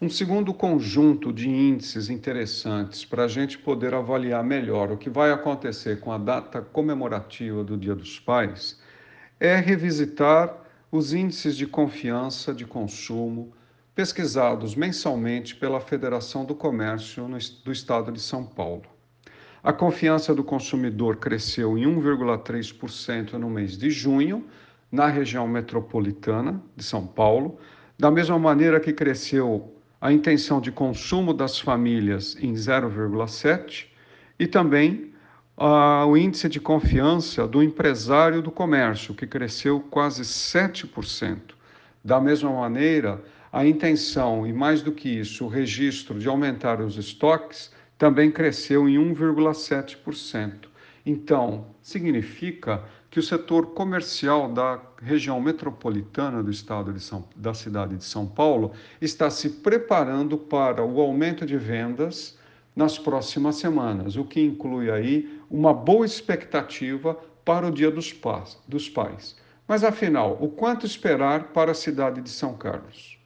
Um segundo conjunto de índices interessantes para a gente poder avaliar melhor o que vai acontecer com a data comemorativa do Dia dos Pais é revisitar os índices de confiança de consumo pesquisados mensalmente pela Federação do Comércio do Estado de São Paulo. A confiança do consumidor cresceu em 1,3% no mês de junho, na região metropolitana de São Paulo, da mesma maneira que cresceu a intenção de consumo das famílias em 0,7% e também uh, o índice de confiança do empresário do comércio, que cresceu quase 7%. Da mesma maneira, a intenção, e mais do que isso, o registro de aumentar os estoques também cresceu em 1,7%. Então, significa que o setor comercial da região metropolitana do estado de São, da cidade de São Paulo está se preparando para o aumento de vendas nas próximas semanas, o que inclui aí uma boa expectativa para o Dia dos Pais. Dos pais. Mas afinal, o quanto esperar para a cidade de São Carlos?